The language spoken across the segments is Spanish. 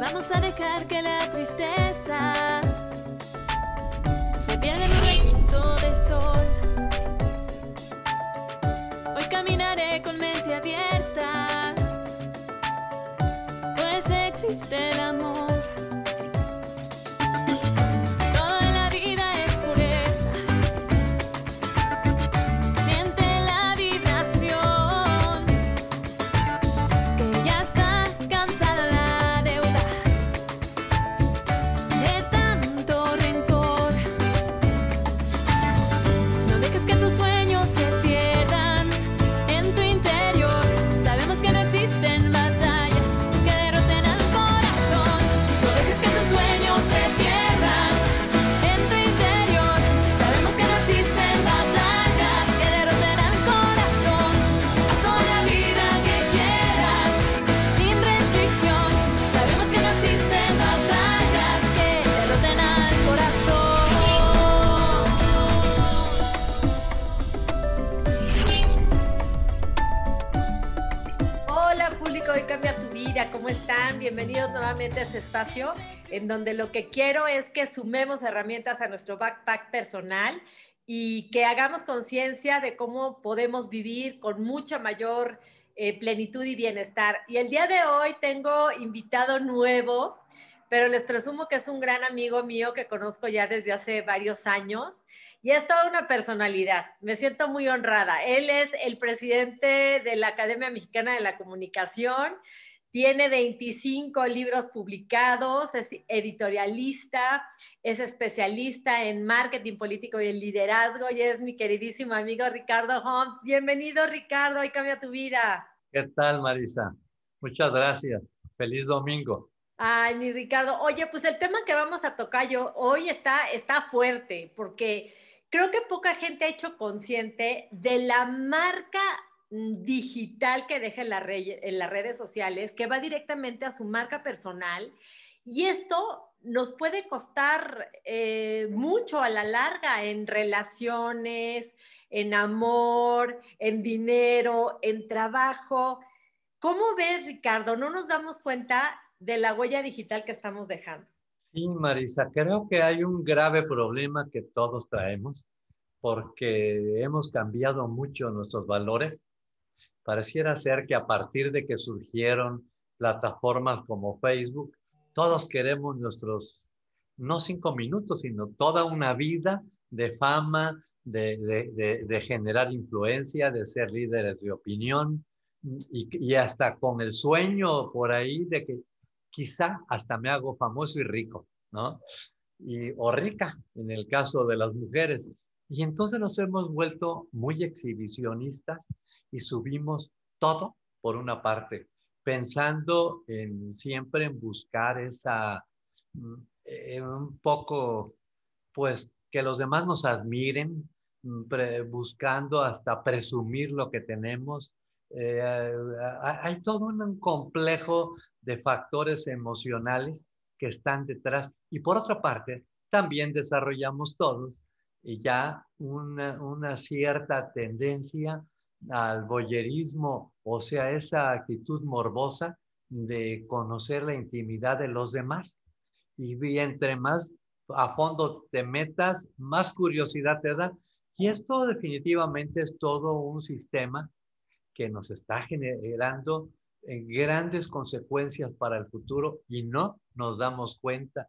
Vamos a dejar que la tristeza ¿cómo están? Bienvenidos nuevamente a este espacio en donde lo que quiero es que sumemos herramientas a nuestro backpack personal y que hagamos conciencia de cómo podemos vivir con mucha mayor eh, plenitud y bienestar. Y el día de hoy tengo invitado nuevo, pero les presumo que es un gran amigo mío que conozco ya desde hace varios años y es toda una personalidad. Me siento muy honrada. Él es el presidente de la Academia Mexicana de la Comunicación, tiene 25 libros publicados, es editorialista, es especialista en marketing político y en liderazgo y es mi queridísimo amigo Ricardo Holmes. Bienvenido Ricardo, hoy cambia tu vida. ¿Qué tal, Marisa? Muchas gracias. Feliz domingo. Ay, mi Ricardo. Oye, pues el tema que vamos a tocar yo hoy está, está fuerte porque creo que poca gente ha hecho consciente de la marca digital que deja en las redes sociales, que va directamente a su marca personal. Y esto nos puede costar eh, mucho a la larga en relaciones, en amor, en dinero, en trabajo. ¿Cómo ves, Ricardo? No nos damos cuenta de la huella digital que estamos dejando. Sí, Marisa, creo que hay un grave problema que todos traemos porque hemos cambiado mucho nuestros valores. Pareciera ser que a partir de que surgieron plataformas como Facebook, todos queremos nuestros, no cinco minutos, sino toda una vida de fama, de, de, generar influencia, de ser líderes de opinión y, y hasta con el sueño por ahí de que quizá hasta me hago famoso y rico, ¿no? Y, o rica en el caso de las mujeres. Y entonces nos hemos vuelto muy exhibicionistas y subimos todo por una parte, pensando en siempre en buscar esa, eh, un poco, pues, que los demás nos admiren, pre, buscando hasta presumir lo que tenemos. Eh, hay todo un complejo de factores emocionales que están detrás. Y por otra parte, también desarrollamos todos y ya una, una, cierta tendencia al boyerismo, o sea, esa actitud morbosa de conocer la intimidad de los demás. Y, y entre más a fondo te metas, más curiosidad te da. Y esto definitivamente es todo un sistema que nos está generando grandes consecuencias para el futuro y no nos damos cuenta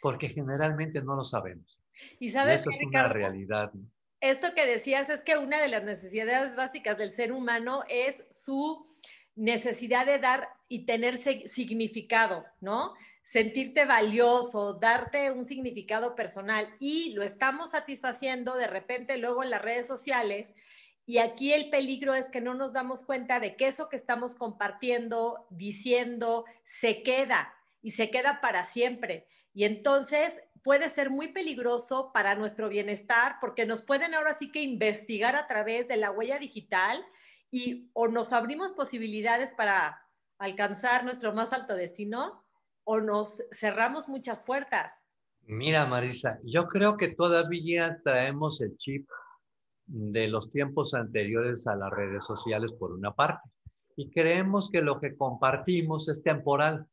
porque generalmente no lo sabemos. Y sabes y eso que, es Ricardo, una realidad. ¿no? Esto que decías es que una de las necesidades básicas del ser humano es su necesidad de dar y tener significado, ¿no? Sentirte valioso, darte un significado personal y lo estamos satisfaciendo de repente luego en las redes sociales y aquí el peligro es que no nos damos cuenta de que eso que estamos compartiendo, diciendo, se queda y se queda para siempre. Y entonces puede ser muy peligroso para nuestro bienestar porque nos pueden ahora sí que investigar a través de la huella digital y o nos abrimos posibilidades para alcanzar nuestro más alto destino o nos cerramos muchas puertas. Mira, Marisa, yo creo que todavía traemos el chip de los tiempos anteriores a las redes sociales por una parte y creemos que lo que compartimos es temporal.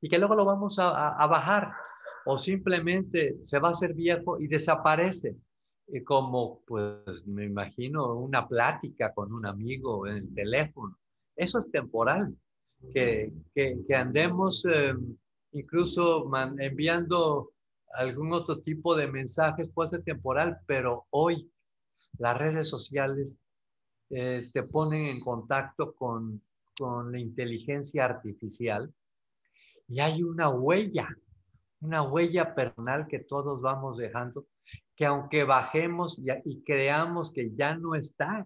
y que luego lo vamos a, a- bajar o simplemente se va a hacer viejo y desaparece. Y como, pues, me imagino una plática con un amigo en el teléfono. Eso es temporal. Que, que, andemos eh, incluso enviando algún otro tipo de mensajes puede ser temporal, pero hoy las redes sociales eh, te ponen en contacto con, con la inteligencia artificial y hay una huella, una huella personal que todos vamos dejando, que aunque bajemos y, creamos que ya no está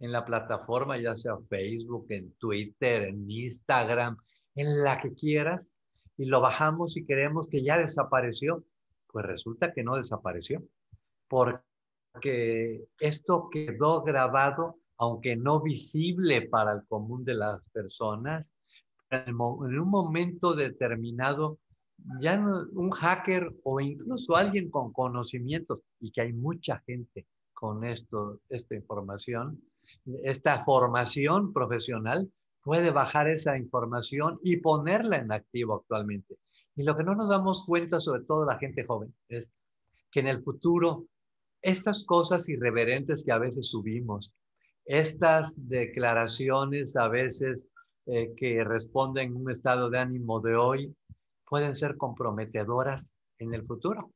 en la plataforma, ya sea Facebook, en Twitter, en Instagram, en la que quieras, y lo bajamos y creemos que ya desapareció, pues resulta que no desapareció, porque esto quedó grabado, aunque no visible para el común de las personas, en un momento determinado, ya un hacker o incluso alguien con conocimientos, y que hay mucha gente con esto, esta información, esta formación profesional, puede bajar esa información y ponerla en activo actualmente. Y lo que no nos damos cuenta, sobre todo la gente joven, es que en el futuro estas cosas irreverentes que a veces subimos, estas declaraciones a veces eh, que responden un estado de ánimo de hoy, pueden ser comprometedoras en el futuro.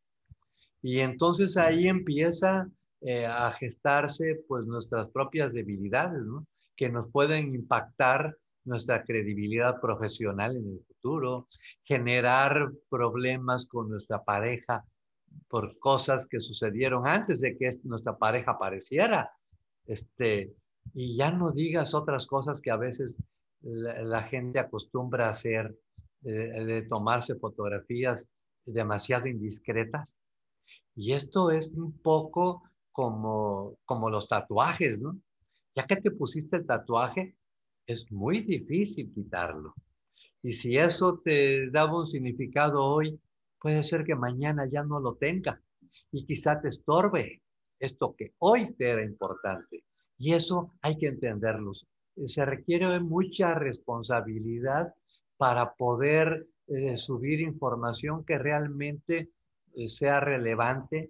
Y entonces ahí empieza eh, a gestarse pues nuestras propias debilidades, ¿no? Que nos pueden impactar nuestra credibilidad profesional en el futuro, generar problemas con nuestra pareja por cosas que sucedieron antes de que es- nuestra pareja apareciera. Este, y ya no digas otras cosas que a veces la, la gente acostumbra a hacer, eh, de tomarse fotografías demasiado indiscretas. Y esto es un poco como, como los tatuajes, ¿no? Ya que te pusiste el tatuaje, es muy difícil quitarlo. Y si eso te daba un significado hoy, puede ser que mañana ya no lo tenga y quizá te estorbe esto que hoy te era importante. Y eso hay que entenderlo. Se requiere mucha responsabilidad para poder eh, subir información que realmente eh, sea relevante,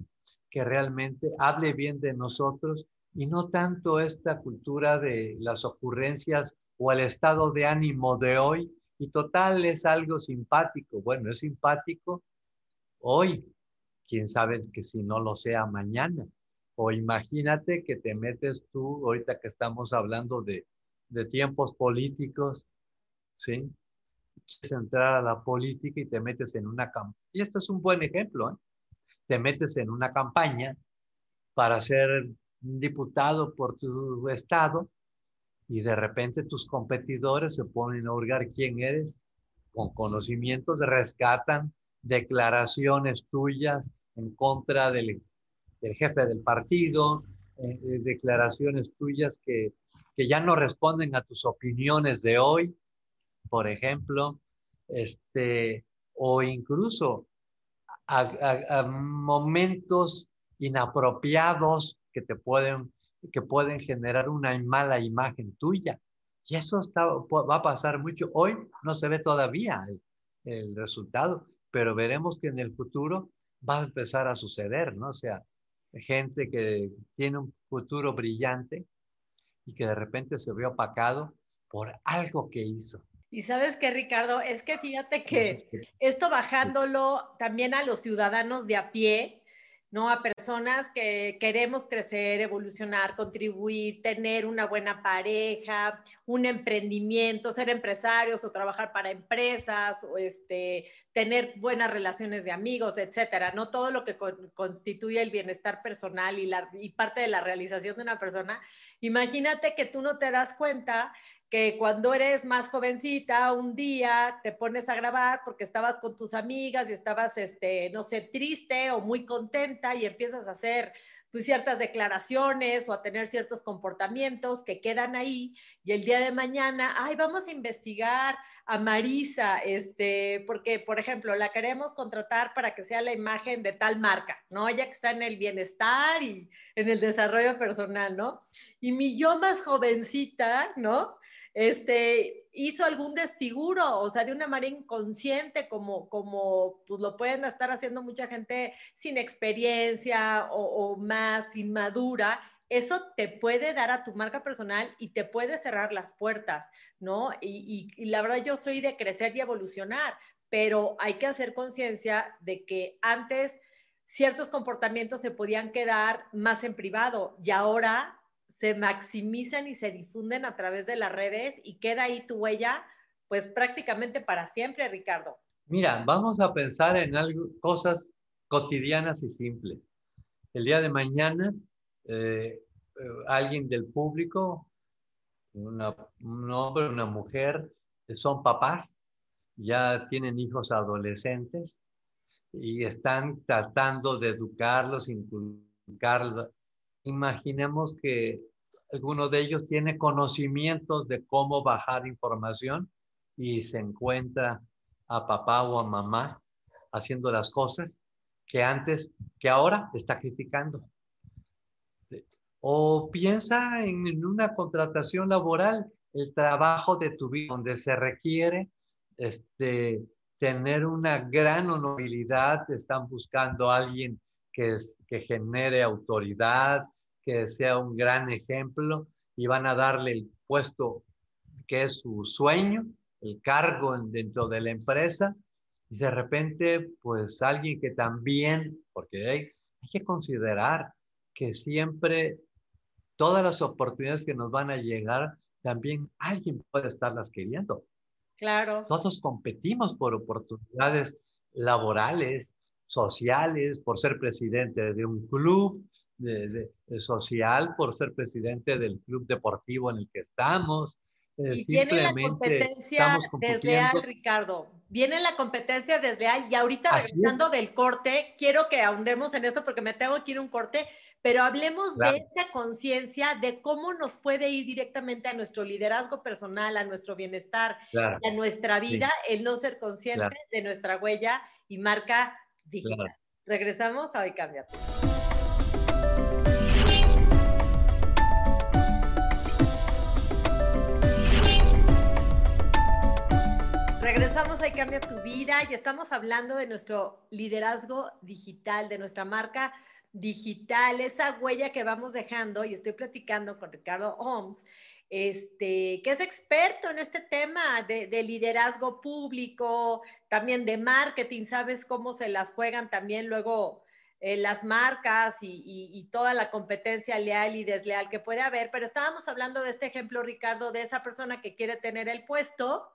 que realmente hable bien de nosotros y no tanto esta cultura de las ocurrencias o el estado de ánimo de hoy. Y total es algo simpático. Bueno, es simpático hoy, quién sabe que si no lo sea mañana. O imagínate que te metes tú, ahorita que estamos hablando de, de tiempos políticos, ¿sí? Quieres entrar a la política y te metes en una campaña. Y esto es un buen ejemplo, ¿eh? Te metes en una campaña para ser diputado por tu estado y de repente tus competidores se ponen a hurgar quién eres con conocimientos, rescatan declaraciones tuyas en contra del, del jefe del partido, eh, eh, declaraciones tuyas que, que ya no responden a tus opiniones de hoy, por ejemplo, este, o incluso momentos inapropiados que te pueden, que pueden generar una mala imagen tuya. Y eso va a pasar mucho. Hoy no se ve todavía el, el resultado, pero veremos que en el futuro va a empezar a suceder, ¿no? O sea, gente que tiene un futuro brillante y que de repente se ve opacado por algo que hizo. Y sabes qué, Ricardo, es que fíjate que esto bajándolo también a los ciudadanos de a pie, ¿no? A personas que queremos crecer, evolucionar, contribuir, tener una buena pareja, un emprendimiento, ser empresarios o trabajar para empresas, o este, tener buenas relaciones de amigos, etcétera, ¿no? Todo lo que con, constituye el bienestar personal y, la, y parte de la realización de una persona. Imagínate que tú no te das cuenta que cuando eres más jovencita, un día te pones a grabar porque estabas con tus amigas y estabas, este, no sé, triste o muy contenta y empiezas a hacer pues, ciertas declaraciones o a tener ciertos comportamientos que quedan ahí y el día de mañana, ay, vamos a investigar a Marisa, este, porque, por ejemplo, la queremos contratar para que sea la imagen de tal marca, ¿no? Ella que está en el bienestar y en el desarrollo personal, ¿no? Y mi yo más jovencita, ¿no? Este, hizo algún desfiguro, o sea, de una manera inconsciente, como, como pues lo pueden estar haciendo mucha gente sin experiencia o, más inmadura, eso te puede dar a tu marca personal y te puede cerrar las puertas, ¿no? Y, la verdad yo soy de crecer y evolucionar, pero hay que hacer conciencia de que antes ciertos comportamientos se podían quedar más en privado y ahora se maximizan y se difunden a través de las redes y queda ahí tu huella, pues prácticamente para siempre, Ricardo. Mira, vamos a pensar en algo, cosas cotidianas y simples. El día de mañana, eh, alguien del público, una, un hombre, una mujer, son papás, ya tienen hijos adolescentes y están tratando de educarlos, inculcarlos. Imaginemos que alguno de ellos tiene conocimientos de cómo bajar información y se encuentra a papá o a mamá haciendo las cosas que antes, que ahora está criticando. O piensa en una contratación laboral, el trabajo de tu vida, donde se requiere este, tener una gran honorabilidad, están buscando a alguien que, es, que genere autoridad, que sea un gran ejemplo y van a darle el puesto que es su sueño, el cargo dentro de la empresa y de repente pues alguien que también, porque hay, hay que considerar que siempre todas las oportunidades que nos van a llegar, también alguien puede estarlas queriendo. Claro. Todos competimos por oportunidades laborales, sociales, por ser presidente de un club, de, de, social por ser presidente del club deportivo en el que estamos. Eh, y viene la competencia desleal, Ricardo. Viene la competencia desleal. Y ahorita regresando del corte, quiero que ahondemos en esto porque me tengo que ir un corte, pero hablemos claro. de esta conciencia de cómo nos puede ir directamente a nuestro liderazgo personal, a nuestro bienestar, claro. a nuestra vida, sí. el no ser consciente claro. de nuestra huella y marca digital. Regresamos a Hoy Cambia. Regresamos a Cambia tu vida y estamos hablando de nuestro liderazgo digital, de nuestra marca digital, esa huella que vamos dejando. Y estoy platicando con Ricardo Holmes, este, que es experto en este tema de, de, liderazgo público, también de marketing, sabes cómo se las juegan también luego eh, las marcas y, y, y, toda la competencia leal y desleal que puede haber, pero estábamos hablando de este ejemplo, Ricardo, de esa persona que quiere tener el puesto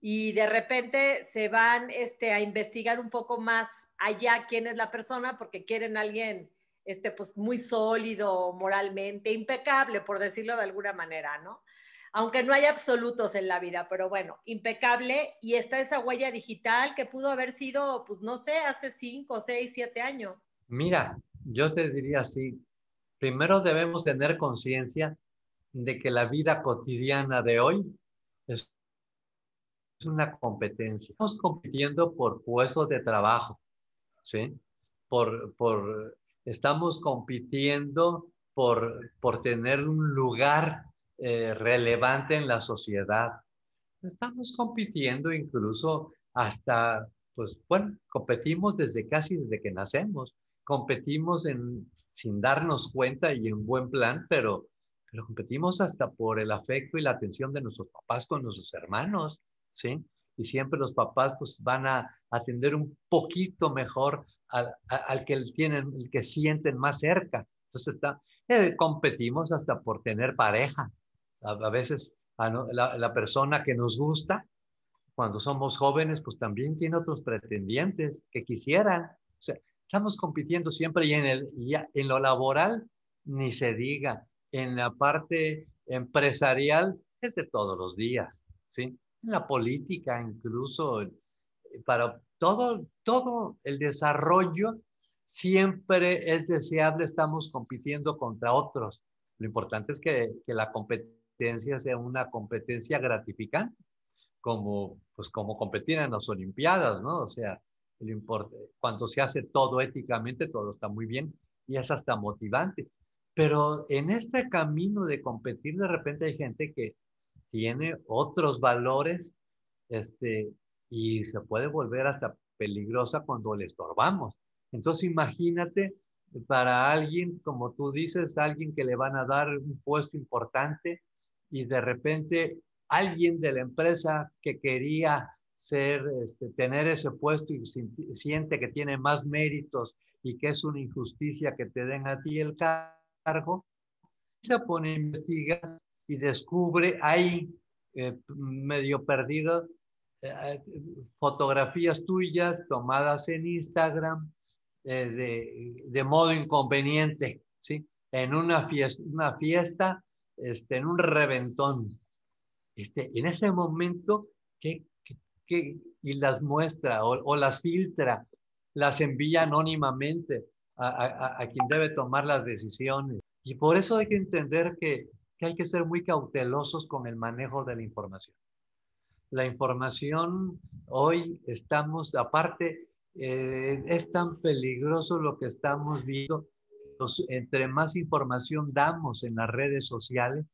y de repente se van este, a investigar un poco más allá quién es la persona porque quieren a alguien este, pues, muy sólido moralmente, impecable, por decirlo de alguna manera, ¿no? Aunque no hay absolutos en la vida, pero bueno, impecable y está esa huella digital que pudo haber sido, pues no sé, hace cinco, seis, siete años. Mira, yo te diría así, primero debemos tener conciencia de que la vida cotidiana de hoy es una competencia. Estamos compitiendo por puestos de trabajo, ¿sí? Por, por, estamos compitiendo por, por tener un lugar eh, relevante en la sociedad. Estamos compitiendo incluso hasta, pues bueno, competimos desde casi desde que nacemos. Competimos en, sin darnos cuenta y en buen plan, pero, pero competimos hasta por el afecto y la atención de nuestros papás con nuestros hermanos. ¿Sí? Y siempre los papás pues van a atender un poquito mejor al, al que tienen, el que sienten más cerca. Entonces está, eh, competimos hasta por tener pareja. A, veces la, la, persona que nos gusta, cuando somos jóvenes, pues también tiene otros pretendientes que quisieran. O sea, estamos compitiendo siempre y en, el, ya, en lo laboral ni se diga. En la parte empresarial es de todos los días, ¿sí? La política, incluso eh, para todo, todo el desarrollo siempre es deseable, estamos compitiendo contra otros. Lo importante es que, que la competencia sea una competencia gratificante, como, pues como competir en las Olimpiadas, ¿no? O sea, el importe, cuando se hace todo éticamente, todo está muy bien y es hasta motivante. Pero en este camino de competir, de repente hay gente que tiene otros valores este, y se puede volver hasta peligrosa cuando le estorbamos. Entonces imagínate para alguien, como tú dices, alguien que le van a dar un puesto importante y de repente alguien de la empresa que quería ser, este, tener ese puesto y siente que tiene más méritos y que es una injusticia que te den a ti el cargo, se pone a investigar y descubre ahí, eh, medio perdido, eh, fotografías tuyas tomadas en Instagram eh, de, modo inconveniente, ¿sí? En una fiesta, una fiesta este, en un reventón. Este, en ese momento, ¿qué, qué, y las muestra o, las filtra, las envía anónimamente a, a, quien debe tomar las decisiones. Y por eso hay que entender que, que hay que ser muy cautelosos con el manejo de la información. La información hoy estamos, aparte, eh, es tan peligroso lo que estamos viendo. entre más información damos en las redes sociales,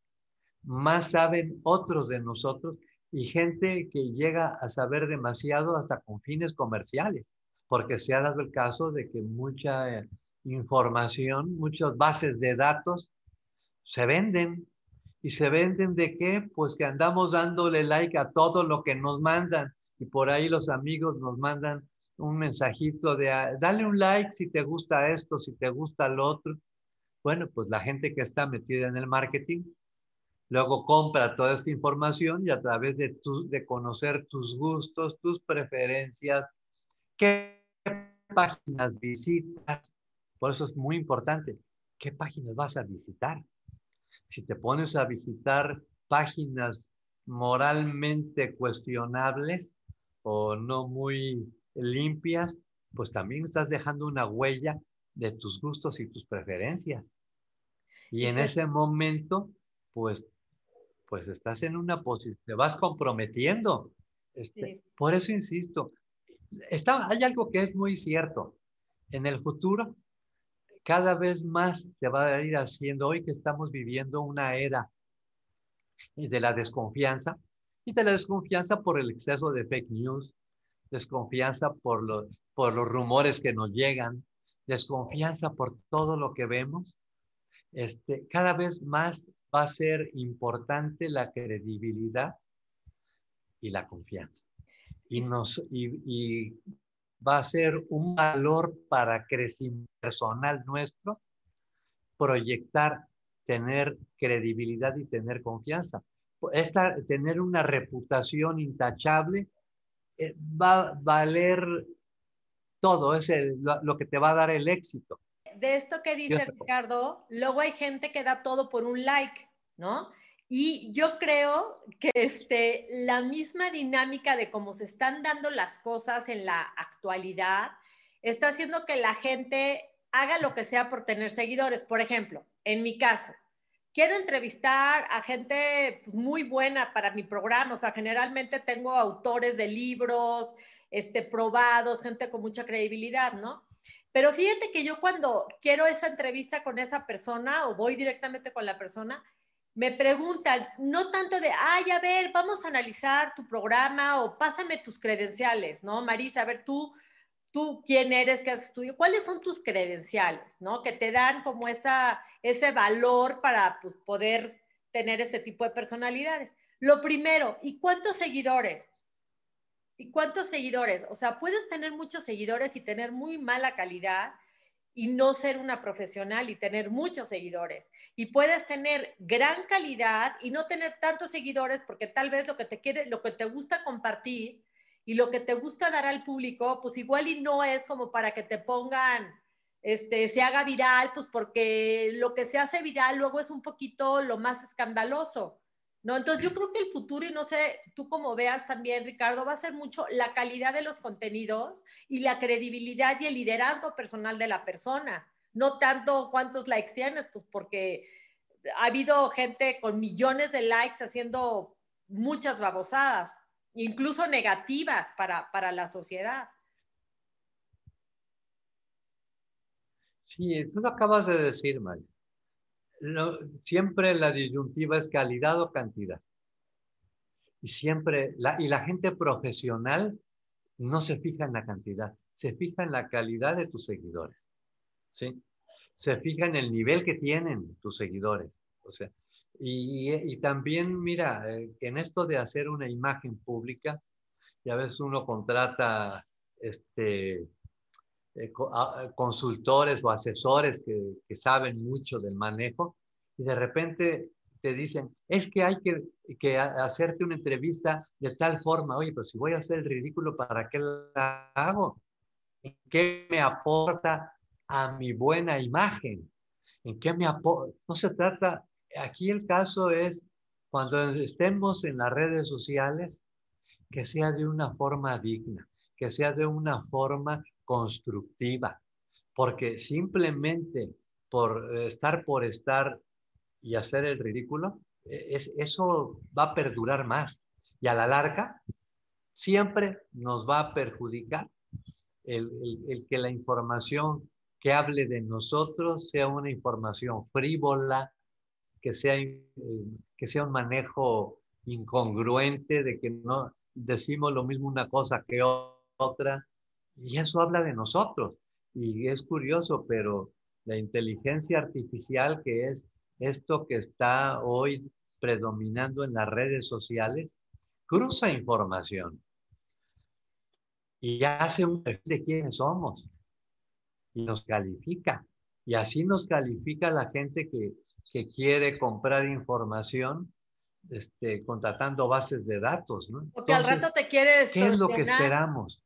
más saben otros de nosotros y gente que llega a saber demasiado hasta con fines comerciales, porque se ha dado el caso de que mucha eh, información, muchas bases de datos se venden. ¿Y se venden de qué? Pues que andamos dándole like a todo lo que nos mandan y por ahí los amigos nos mandan un mensajito de, ah, dale un like si te gusta esto, si te gusta lo otro. Bueno, pues la gente que está metida en el marketing, luego compra toda esta información y a través de, tu, de conocer tus gustos, tus preferencias, qué páginas visitas. Por eso es muy importante, ¿qué páginas vas a visitar? Si te pones a visitar páginas moralmente cuestionables o no muy limpias, pues también estás dejando una huella de tus gustos y tus preferencias. Y en ese momento, pues, pues estás en una posición, te vas comprometiendo. Este, Por eso insisto, está, hay algo que es muy cierto. En el futuro, cada vez más te va a ir haciendo, hoy que estamos viviendo una era de la desconfianza, y de la desconfianza por el exceso de fake news, desconfianza por los, por los rumores que nos llegan, desconfianza por todo lo que vemos, este, cada vez más va a ser importante la credibilidad y la confianza. Y, nos, y, va a ser un valor para crecimiento personal nuestro proyectar, tener credibilidad y tener confianza. Esta, tener una reputación intachable eh, va a valer todo, es lo, que te va a dar el éxito. De esto que dice Ricardo, luego hay gente que da todo por un like, ¿no? Y yo creo que este, la misma dinámica de cómo se están dando las cosas en la actualidad está haciendo que la gente haga lo que sea por tener seguidores. Por ejemplo, en mi caso, quiero entrevistar a gente pues, muy buena para mi programa, o sea, generalmente tengo autores de libros, este, probados, gente con mucha credibilidad, ¿no? Pero fíjate que yo cuando quiero esa entrevista con esa persona o voy directamente con la persona, me preguntan, no tanto de, ay, a ver, vamos a analizar tu programa o pásame tus credenciales, ¿no? Marisa, a ver, tú tú quién eres, qué has estudiado, cuáles son tus credenciales, ¿no? Que te dan como esa, ese valor para pues, poder tener este tipo de personalidades. Lo primero, ¿y cuántos seguidores? ¿Y cuántos seguidores? O sea, puedes tener muchos seguidores y tener muy mala calidad y no ser una profesional y tener muchos seguidores. Y puedes tener gran calidad y no tener tantos seguidores porque tal vez lo que te quiere, lo que te gusta compartir y lo que te gusta dar al público, pues igual y no es como para que te pongan, este, se haga viral, pues porque lo que se hace viral luego es un poquito lo más escandaloso, ¿no? Entonces yo creo que el futuro, y no sé, tú como veas también, Ricardo, va a ser mucho la calidad de los contenidos y la credibilidad y el liderazgo personal de la persona, no tanto cuántos likes tienes, pues porque ha habido gente con millones de likes haciendo muchas babosadas incluso negativas para, para la sociedad. Sí, tú lo acabas de decir, Mari. Siempre la disyuntiva es calidad o cantidad. Y siempre, la, y la gente profesional no se fija en la cantidad, se fija en la calidad de tus seguidores. ¿sí? Se fija en el nivel que tienen tus seguidores. O sea, y, y también, mira, eh, en esto de hacer una imagen pública, ya ves, uno contrata este, eh, consultores o asesores que, que, saben mucho del manejo y de repente te dicen, es que hay que, que, hacerte una entrevista de tal forma, oye, pues si voy a hacer el ridículo, ¿para qué la hago? ¿En qué me aporta a mi buena imagen? ¿En qué me aporta? No se trata, aquí el caso es cuando estemos en las redes sociales, que sea de una forma digna, que sea de una forma constructiva, porque simplemente por estar por estar y hacer el ridículo, e, es, eso va a perdurar más. Y a la larga siempre nos va a perjudicar el, el, que la información que hable de nosotros sea una información frívola, que sea, eh, que sea un manejo incongruente, de que no decimos lo mismo una cosa que otra, y eso habla de nosotros. Y es curioso, pero la inteligencia artificial, que es esto que está hoy predominando en las redes sociales, cruza información y hace un perfil de quiénes somos y nos califica. Y así nos califica la gente que, que quiere comprar información este, contratando bases de datos. ¿no? Porque al rato te quiere ¿Qué es lo que esperamos?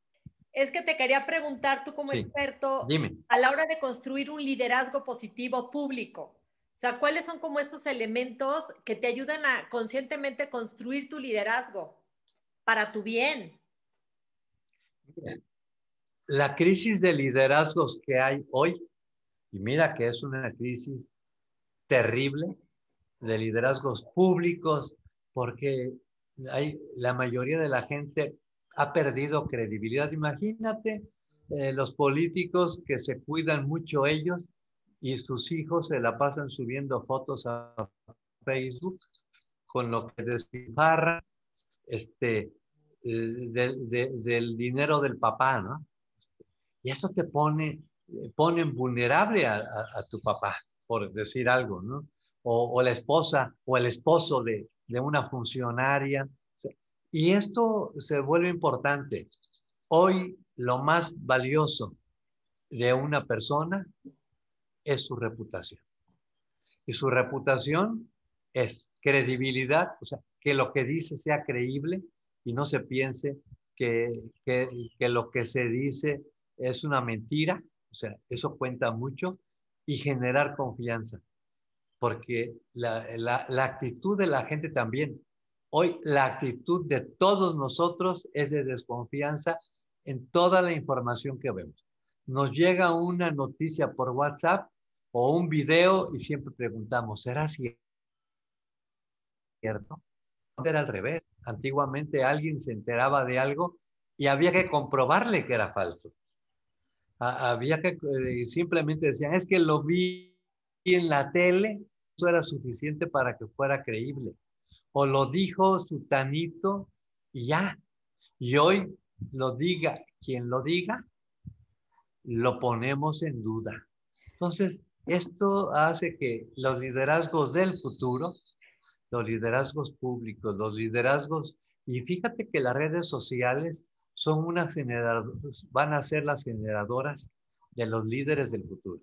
Es que te quería preguntar tú como Sí, experto, Dime. a la hora de construir un liderazgo positivo público, o sea, ¿cuáles son como esos elementos que te ayudan a conscientemente construir tu liderazgo para tu bien? La crisis de liderazgos que hay hoy, y mira que es una crisis terrible de liderazgos públicos, porque hay, la mayoría de la gente ha perdido credibilidad. Imagínate eh, los políticos que se cuidan mucho ellos y sus hijos se la pasan subiendo fotos a Facebook con lo que despilfarra este, eh, de, de, del dinero del papá, ¿no? Y eso te pone, pone vulnerable a, tu papá, por decir algo, ¿no? O, o la esposa o el esposo de, de una funcionaria. Y esto se vuelve importante. Hoy lo más valioso de una persona es su reputación. Y su reputación es credibilidad, o sea, que lo que dice sea creíble y no se piense que, que, lo que se dice es una mentira, o sea, eso cuenta mucho, y generar confianza, porque la, la, actitud de la gente también, hoy la actitud de todos nosotros es de desconfianza en toda la información que vemos. Nos llega una noticia por WhatsApp o un video y siempre preguntamos, ¿será cierto? Era al revés. Antiguamente alguien se enteraba de algo y había que comprobarle que era falso había que eh, simplemente decían, es que lo vi en la tele, eso era suficiente para que fuera creíble. O lo dijo su tanito y ya. Y hoy lo diga quien lo diga, lo ponemos en duda. Entonces, esto hace que los liderazgos del futuro, los liderazgos públicos, los liderazgos, y fíjate que las redes sociales son unas generadoras, van a ser las generadoras de los líderes del futuro.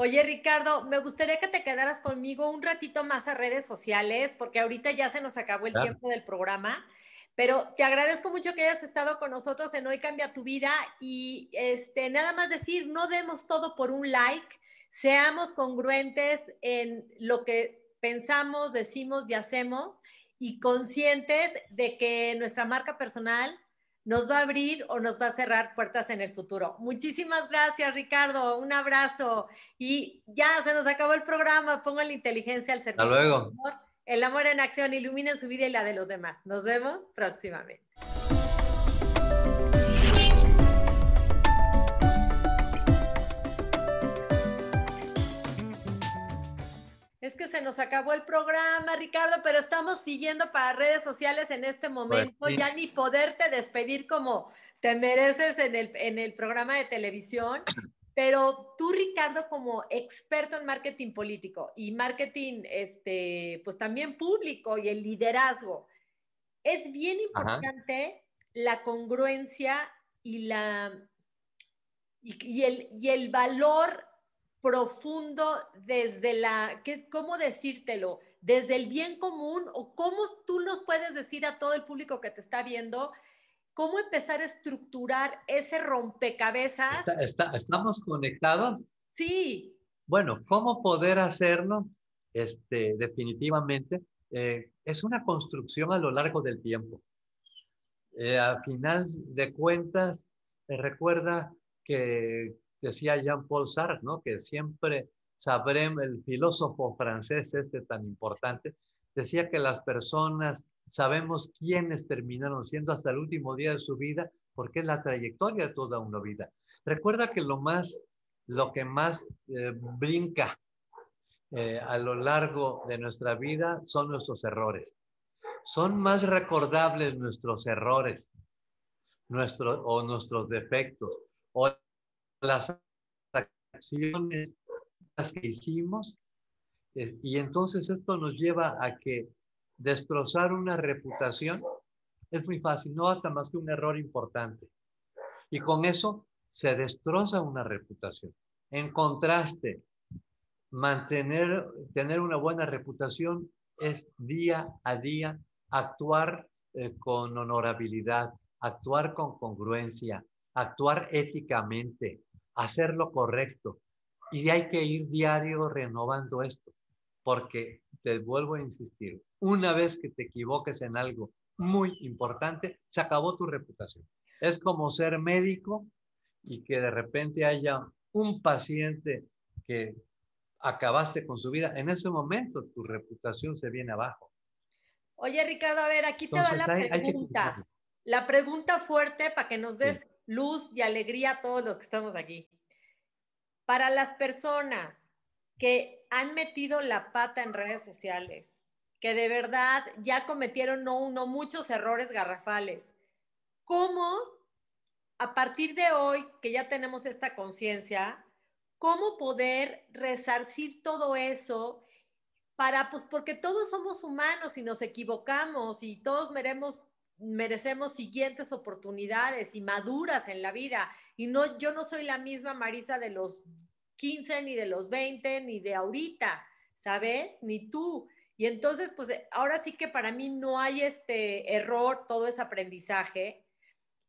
Oye, Ricardo, me gustaría que te quedaras conmigo un ratito más a redes sociales, porque ahorita ya se nos acabó el claro. tiempo del programa, pero te agradezco mucho que hayas estado con nosotros en Hoy Cambia tu Vida y este, nada más decir, no demos todo por un like, seamos congruentes en lo que pensamos, decimos y hacemos y conscientes de que nuestra marca personal nos va a abrir o nos va a cerrar puertas en el futuro. Muchísimas gracias, Ricardo. Un abrazo. Y ya se nos acabó el programa. Pongo la inteligencia al servicio. Hasta luego. Amor. El amor en acción ilumina su vida y la de los demás. Nos vemos próximamente. Es que se nos acabó el programa, Ricardo, pero estamos siguiendo para redes sociales en este momento. Pues sí. Ya ni poderte despedir como te mereces en el, en el programa de televisión. Pero tú, Ricardo, como experto en marketing político y marketing, este, pues también público y el liderazgo, es bien Ajá. importante la congruencia y la y, y el, y el valor profundo desde la, que es cómo decírtelo, desde el bien común o cómo tú nos puedes decir a todo el público que te está viendo, cómo empezar a estructurar ese rompecabezas. Está- está- ¿Estamos conectados? Sí, Bueno, ¿cómo poder hacerlo? Este, definitivamente, eh, es una construcción a lo largo del tiempo. Eh, a final de cuentas, eh, recuerda que decía Jean-Paul Sartre, ¿no? Que siempre sabremos, el filósofo francés este tan importante, decía que las personas sabemos quiénes terminaron siendo hasta el último día de su vida, porque es la trayectoria de toda una vida. Recuerda que lo más, lo que más eh, brinca eh, a lo largo de nuestra vida son nuestros errores. Son más recordables nuestros errores nuestro, o nuestros defectos o las acciones que hicimos. Y entonces esto nos lleva a que destrozar una reputación es muy fácil, no basta más que un error importante. Y con eso se destroza una reputación. En contraste, mantener, tener una buena reputación es día a día actuar eh, con honorabilidad, actuar con congruencia, actuar éticamente, hacer lo correcto. Y hay que ir diario renovando esto, porque te vuelvo a insistir, una vez que te equivoques en algo muy importante, se acabó tu reputación. Es como ser médico y que de repente haya un paciente que acabaste con su vida. En ese momento tu reputación se viene abajo. Oye, Ricardo, a ver, aquí te Entonces va hay, la hay que pregunta. La pregunta fuerte para que nos Sí. Luz y alegría a todos los que estamos aquí. Para las personas que han metido la pata en redes sociales, que de verdad ya cometieron no uno, muchos errores garrafales, ¿cómo a partir de hoy que ya tenemos esta conciencia, cómo poder resarcir todo eso para, pues porque todos somos humanos y nos equivocamos y todos meremos, merecemos siguientes oportunidades y maduras en la vida. Y no, yo no soy la misma Marisa de los 15, ni de los 20, ni de ahorita, ¿sabes? Ni tú. Y entonces, pues ahora sí que para mí no hay este error, todo es aprendizaje.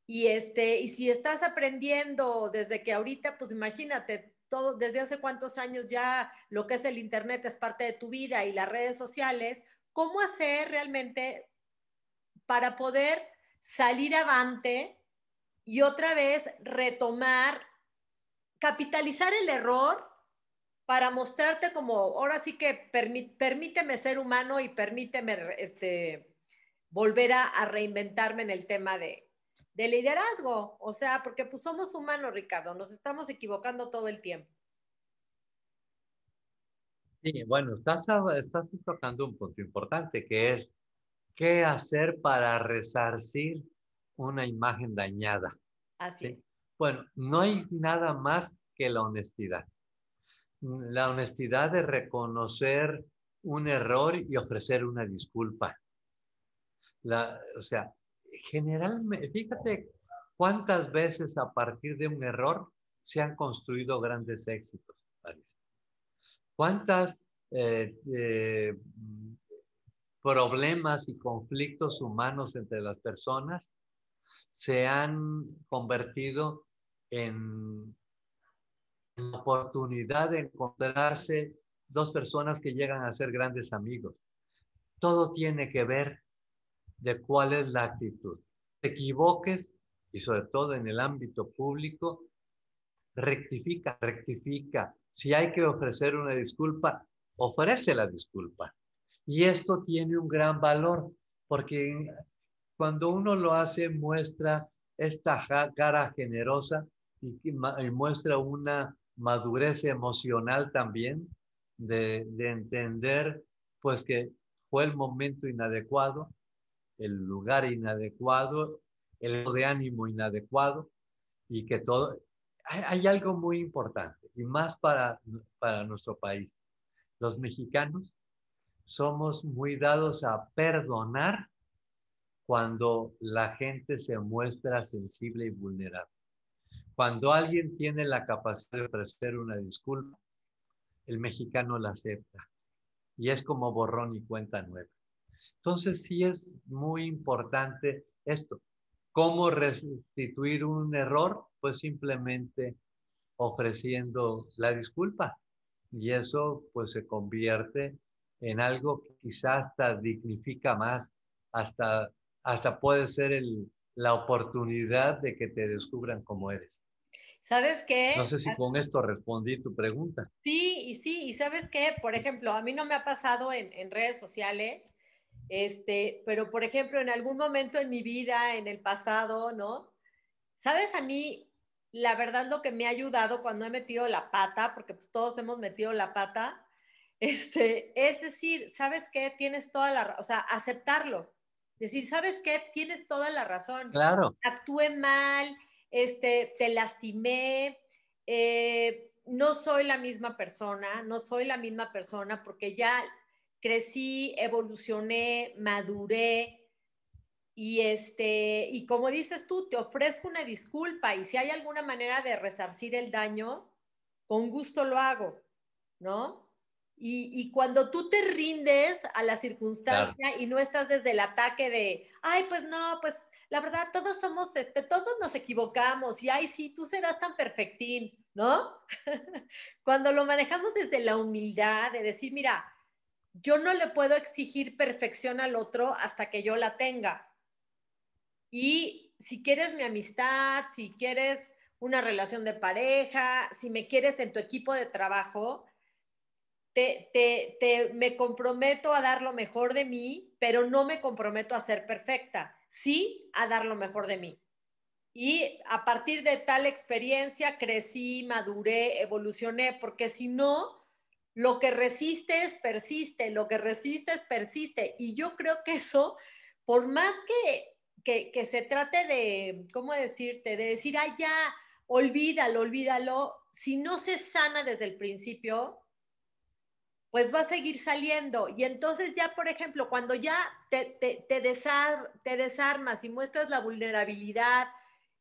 Y, este, y si estás aprendiendo desde que ahorita, pues imagínate, todo, desde hace cuántos años ya lo que es el Internet es parte de tu vida y las redes sociales, ¿cómo hacer realmente para poder salir avante y otra vez retomar, capitalizar el error para mostrarte como, ahora sí que permí, permíteme ser humano y permíteme este, volver a, a reinventarme en el tema de, de liderazgo, o sea, porque pues somos humanos, Ricardo, nos estamos equivocando todo el tiempo. Sí, bueno, estás, estás tocando un punto importante que es qué hacer para resarcir una imagen dañada. Así ¿sí? es. Bueno, no hay nada más que la honestidad. La honestidad de reconocer un error y ofrecer una disculpa. La, o sea, generalmente, fíjate cuántas veces a partir de un error se han construido grandes éxitos. ¿Cuántas eh, eh, problemas y conflictos humanos entre las personas se han convertido en, la oportunidad de encontrarse dos personas que llegan a ser grandes amigos? Todo tiene que ver de cuál es la actitud. Te equivoques y sobre todo en el ámbito público, rectifica, rectifica. Si hay que ofrecer una disculpa, ofrece la disculpa. Y esto tiene un gran valor porque cuando uno lo hace muestra esta cara generosa y, muestra una madurez emocional también de, de entender pues que fue el momento inadecuado, el lugar inadecuado, el de ánimo inadecuado y que todo... Hay algo muy importante y más para, para nuestro país. Los mexicanos somos muy dados a perdonar cuando la gente se muestra sensible y vulnerable. Cuando alguien tiene la capacidad de ofrecer una disculpa, el mexicano la acepta y es como borrón y cuenta nueva. Entonces sí es muy importante esto. ¿Cómo restituir un error? Pues simplemente ofreciendo la disculpa. Y eso pues se convierte en algo que quizás hasta dignifica más, hasta, hasta puede ser el, la oportunidad de que te descubran como eres. ¿Sabes qué? No sé si con esto respondí tu pregunta. Sí, y sí, y sabes qué, por ejemplo, a mí no me ha pasado en, en redes sociales, este, pero por ejemplo, en algún momento en mi vida, en el pasado, ¿no? ¿Sabes a mí, la verdad, lo que me ha ayudado cuando he metido la pata, porque pues todos hemos metido la pata, este, es decir, ¿sabes qué? Tienes toda la, o sea, aceptarlo. Decir, ¿sabes qué? Tienes toda la razón. Claro. Actué mal, este, te lastimé, eh, no soy la misma persona, no soy la misma persona porque ya crecí, evolucioné, maduré y este, y como dices tú, te ofrezco una disculpa y si hay alguna manera de resarcir el daño, con gusto lo hago, ¿no? Y, y, cuando tú te rindes a la circunstancia claro. y no estás desde el ataque de, ay, pues no, pues la verdad, todos somos, este, todos nos equivocamos y, ay, sí, tú serás tan perfectín, ¿no? cuando lo manejamos desde la humildad de decir, mira, yo no le puedo exigir perfección al otro hasta que yo la tenga. Y si quieres mi amistad, si quieres una relación de pareja, si me quieres en tu equipo de trabajo, te, te, te, me comprometo a dar lo mejor de mí, pero no me comprometo a ser perfecta, sí a dar lo mejor de mí. Y a partir de tal experiencia crecí, maduré, evolucioné, porque si no, lo que resistes persiste, lo que resistes persiste. Y yo creo que eso, por más que, que, que se trate de, ¿cómo decirte? De decir, ay, ya, olvídalo, olvídalo, si no se sana desde el principio, pues va a seguir saliendo. Y entonces ya, por ejemplo, cuando ya te, desar, te desarmas y muestras la vulnerabilidad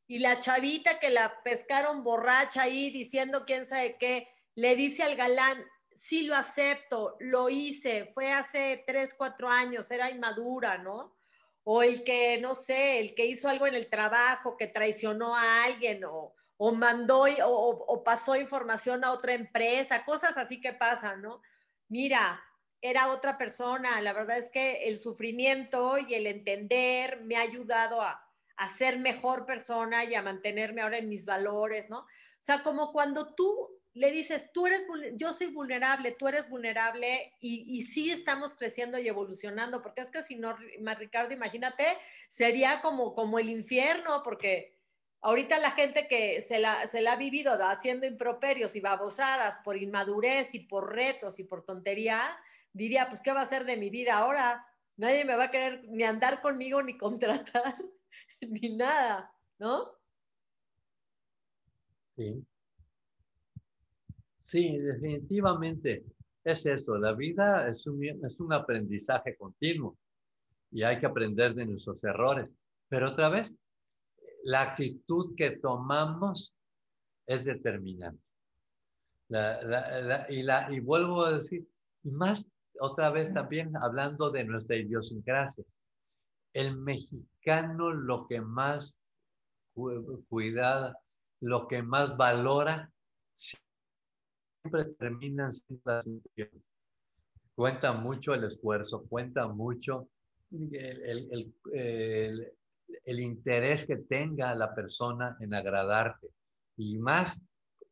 y la chavita que la pescaron borracha ahí diciendo quién sabe qué, le dice al galán, sí lo acepto, lo hice, fue hace tres, cuatro años, era inmadura, ¿no? O el que, no sé, el que hizo algo en el trabajo, que traicionó a alguien o, o mandó o, o pasó información a otra empresa, cosas así que pasan, ¿no? Mira, era otra persona. La verdad es que el sufrimiento y el entender me ha ayudado a, a, ser mejor persona y a mantenerme ahora en mis valores, ¿no? O sea, como cuando tú le dices, tú eres, yo soy vulnerable, tú eres vulnerable y, y sí estamos creciendo y evolucionando, porque es que si no, Ricardo, imagínate, sería como, como el infierno, porque Ahorita la gente que se la, se la ha vivido haciendo improperios y babosadas por inmadurez y por retos y por tonterías, diría, pues, ¿qué va a ser de mi vida ahora? Nadie me va a querer ni andar conmigo, ni contratar, ni nada, ¿no? Sí. Sí, definitivamente es eso. La vida es un, es un aprendizaje continuo y hay que aprender de nuestros errores. Pero otra vez, la actitud que tomamos es determinante. La, la, la, y, la, y vuelvo a decir, más otra vez también hablando de nuestra idiosincrasia, el mexicano lo que más cuida, lo que más valora, siempre terminan siendo las intenciones. Cuenta mucho el esfuerzo, cuenta mucho el, el, el, el interés que tenga la persona en agradarte. Y más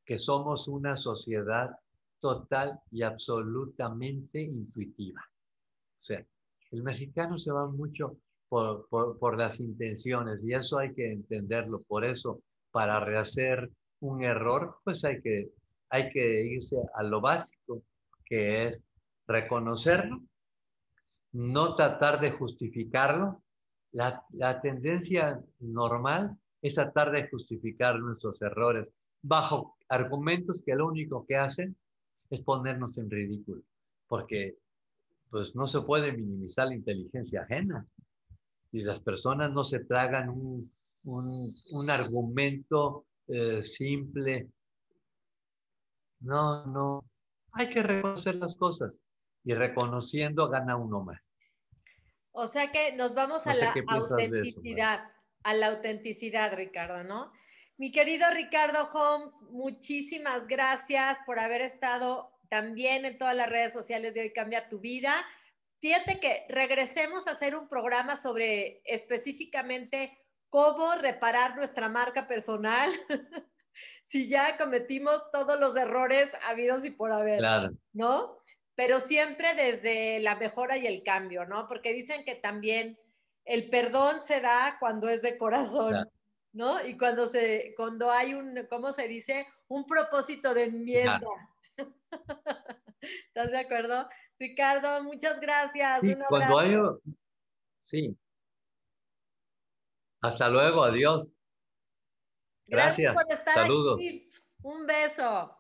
que somos una sociedad total y absolutamente intuitiva. O sea, el mexicano se va mucho por, por, por, las intenciones y eso hay que entenderlo. Por eso, para rehacer un error, pues hay que, hay que irse a lo básico, que es reconocerlo no tratar de justificarlo. La, la tendencia normal es tratar de justificar nuestros errores bajo argumentos que lo único que hacen es ponernos en ridículo, porque pues no se puede minimizar la inteligencia ajena. Y las personas no se tragan un, un, un argumento eh, simple. No, no. Hay que reconocer las cosas y reconociendo gana uno más. O sea que nos vamos No a la de eso, autenticidad, a la autenticidad, Ricardo, ¿no? Mi querido Ricardo Holmes, muchísimas gracias por haber estado también en todas las redes sociales de Hoy Cambia Tu Vida. Fíjate que regresemos a hacer un programa sobre específicamente cómo reparar nuestra marca personal si ya cometimos todos los errores habidos y por haber. Claro. ¿no? Pero siempre desde la mejora y el cambio, ¿no? Porque dicen que también el perdón se da cuando es de corazón, Claro. ¿no? Y cuando se, cuando hay un, ¿cómo se dice? Un propósito de enmienda. ¿Estás de acuerdo? Ricardo, muchas gracias. Sí, un cuando hay... Sí. Hasta luego, adiós. Gracias Gracias. por estar Saludos. aquí. Un beso.